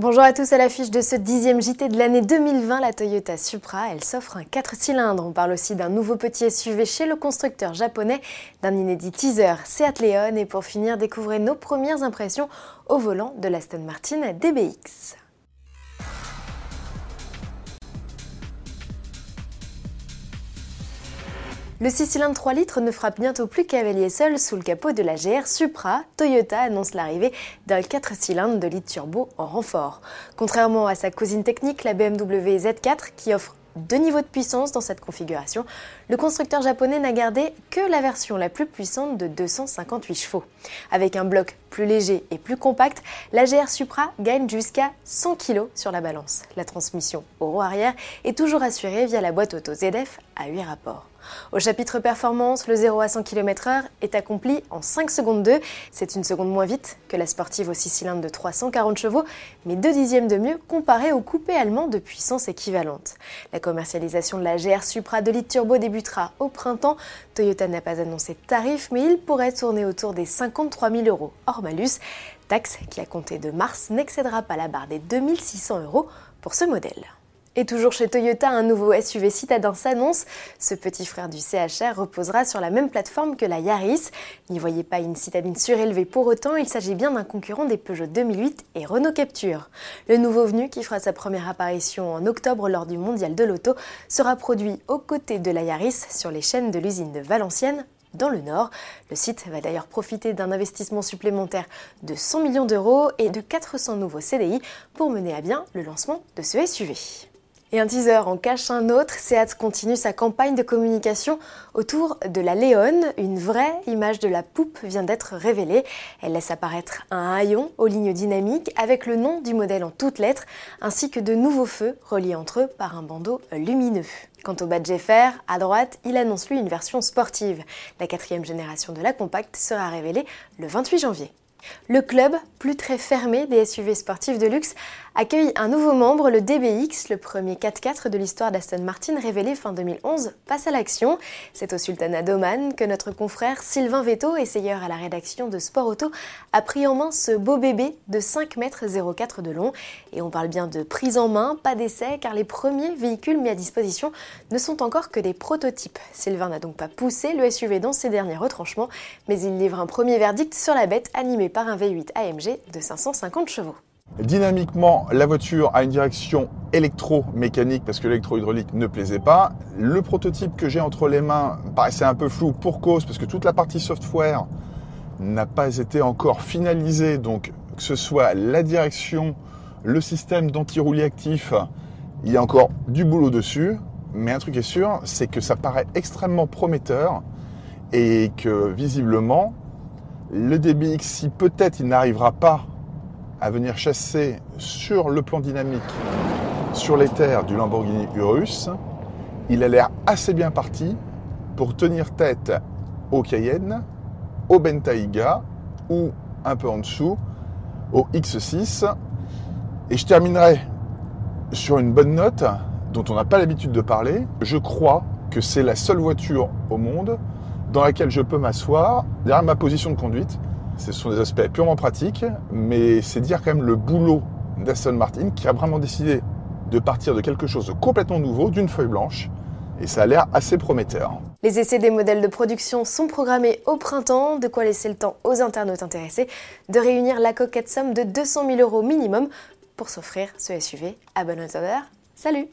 Bonjour à tous à l'affiche de ce dixième JT de l'année 2020, la Toyota Supra, elle s'offre un 4 cylindres. On parle aussi d'un nouveau petit SUV chez le constructeur japonais, d'un inédit teaser Seat Leon et pour finir, découvrez nos premières impressions au volant de l'Aston Martin DBX. Le 6 cylindres 3 litres ne frappe bientôt plus cavalier seul sous le capot de la GR Supra. Toyota annonce l'arrivée d'un 4 cylindres de litre turbo en renfort. Contrairement à sa cousine technique, la BMW Z4, qui offre deux niveaux de puissance dans cette configuration, le constructeur japonais n'a gardé que la version la plus puissante de 258 chevaux. Avec un bloc plus léger et plus compact, la GR Supra gagne jusqu'à 100 kg sur la balance. La transmission au roue arrière est toujours assurée via la boîte auto ZF à 8 rapports. Au chapitre performance, le 0 à 100 km/h est accompli en 5 secondes 2. C'est une seconde moins vite que la sportive au 6 cylindres de 340 chevaux, mais 2 dixièmes de mieux comparé au coupé allemand de puissance équivalente. La commercialisation de la GR Supra de litre turbo débutera au printemps. Toyota n'a pas annoncé de tarif, mais il pourrait tourner autour des 53 000 euros malus. Taxe qui, à compter de mars, n'excédera pas la barre des 2600 euros pour ce modèle. Et toujours chez Toyota, un nouveau SUV citadin s'annonce. Ce petit frère du CHR reposera sur la même plateforme que la Yaris. N'y voyez pas une citadine surélevée pour autant, il s'agit bien d'un concurrent des Peugeot 2008 et Renault Capture. Le nouveau venu, qui fera sa première apparition en octobre lors du Mondial de l'Auto, sera produit aux côtés de la Yaris sur les chaînes de l'usine de Valenciennes dans le Nord. Le site va d'ailleurs profiter d'un investissement supplémentaire de 100 millions d'euros et de 400 nouveaux CDI pour mener à bien le lancement de ce SUV. Et un teaser en cache un autre, Seat continue sa campagne de communication autour de la Léon. Une vraie image de la poupe vient d'être révélée. Elle laisse apparaître un haillon aux lignes dynamiques avec le nom du modèle en toutes lettres, ainsi que de nouveaux feux reliés entre eux par un bandeau lumineux. Quant au badge FR, à droite, il annonce lui une version sportive. La quatrième génération de la compacte sera révélée le 28 janvier. Le club, plus très fermé des SUV sportifs de luxe, accueille un nouveau membre, le DBX, le premier 4x4 de l'histoire d'Aston Martin révélé fin 2011, passe à l'action. C'est au Sultanat d'Oman que notre confrère Sylvain Veto, essayeur à la rédaction de Sport Auto, a pris en main ce beau bébé de 5 mètres 04 de long. Et on parle bien de prise en main, pas d'essai, car les premiers véhicules mis à disposition ne sont encore que des prototypes. Sylvain n'a donc pas poussé le SUV dans ses derniers retranchements, mais il livre un premier verdict sur la bête animé par un V8 AMG de 550 chevaux. Dynamiquement, la voiture a une direction électromécanique parce que l'électro-hydraulique ne plaisait pas. Le prototype que j'ai entre les mains paraissait un peu flou pour cause parce que toute la partie software n'a pas été encore finalisée. Donc que ce soit la direction, le système d'anti-roulis actif, il y a encore du boulot dessus. Mais un truc est sûr, c'est que ça paraît extrêmement prometteur et que visiblement, le DBX, si peut-être il n'arrivera pas à venir chasser sur le plan dynamique sur les terres du Lamborghini Urus, il a l'air assez bien parti pour tenir tête au Cayenne, au Bentayga ou un peu en dessous au X6. Et je terminerai sur une bonne note dont on n'a pas l'habitude de parler. Je crois que c'est la seule voiture au monde dans laquelle je peux m'asseoir derrière ma position de conduite ce sont des aspects purement pratiques, mais c'est dire quand même le boulot d'Aston Martin qui a vraiment décidé de partir de quelque chose de complètement nouveau, d'une feuille blanche, et ça a l'air assez prometteur. Les essais des modèles de production sont programmés au printemps, de quoi laisser le temps aux internautes intéressés de réunir la coquette somme de 200 000 euros minimum pour s'offrir ce SUV à bon entendeur. Salut